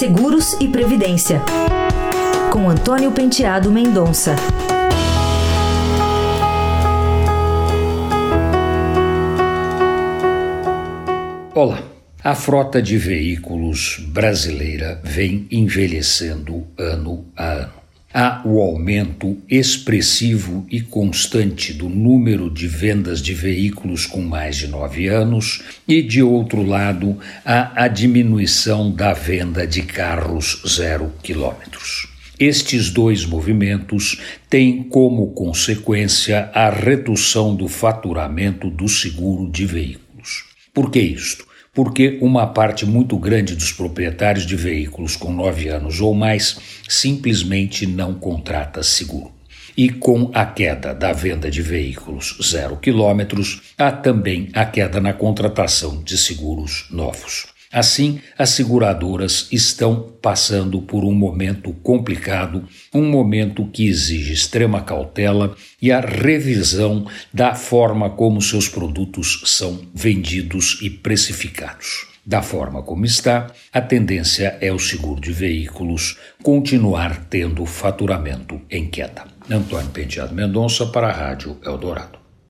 Seguros e Previdência, com Antônio Penteado Mendonça. Olá. A frota de veículos brasileira vem envelhecendo ano a ano. Há o aumento expressivo e constante do número de vendas de veículos com mais de nove anos, e, de outro lado, há a diminuição da venda de carros zero quilômetros. Estes dois movimentos têm como consequência a redução do faturamento do seguro de veículos. Por que isto? Porque uma parte muito grande dos proprietários de veículos com nove anos ou mais simplesmente não contrata seguro. E com a queda da venda de veículos zero quilômetros, há também a queda na contratação de seguros novos. Assim, as seguradoras estão passando por um momento complicado, um momento que exige extrema cautela e a revisão da forma como seus produtos são vendidos e precificados. Da forma como está, a tendência é o seguro de veículos continuar tendo faturamento em queda. Antônio Penteado Mendonça para a Rádio Eldorado.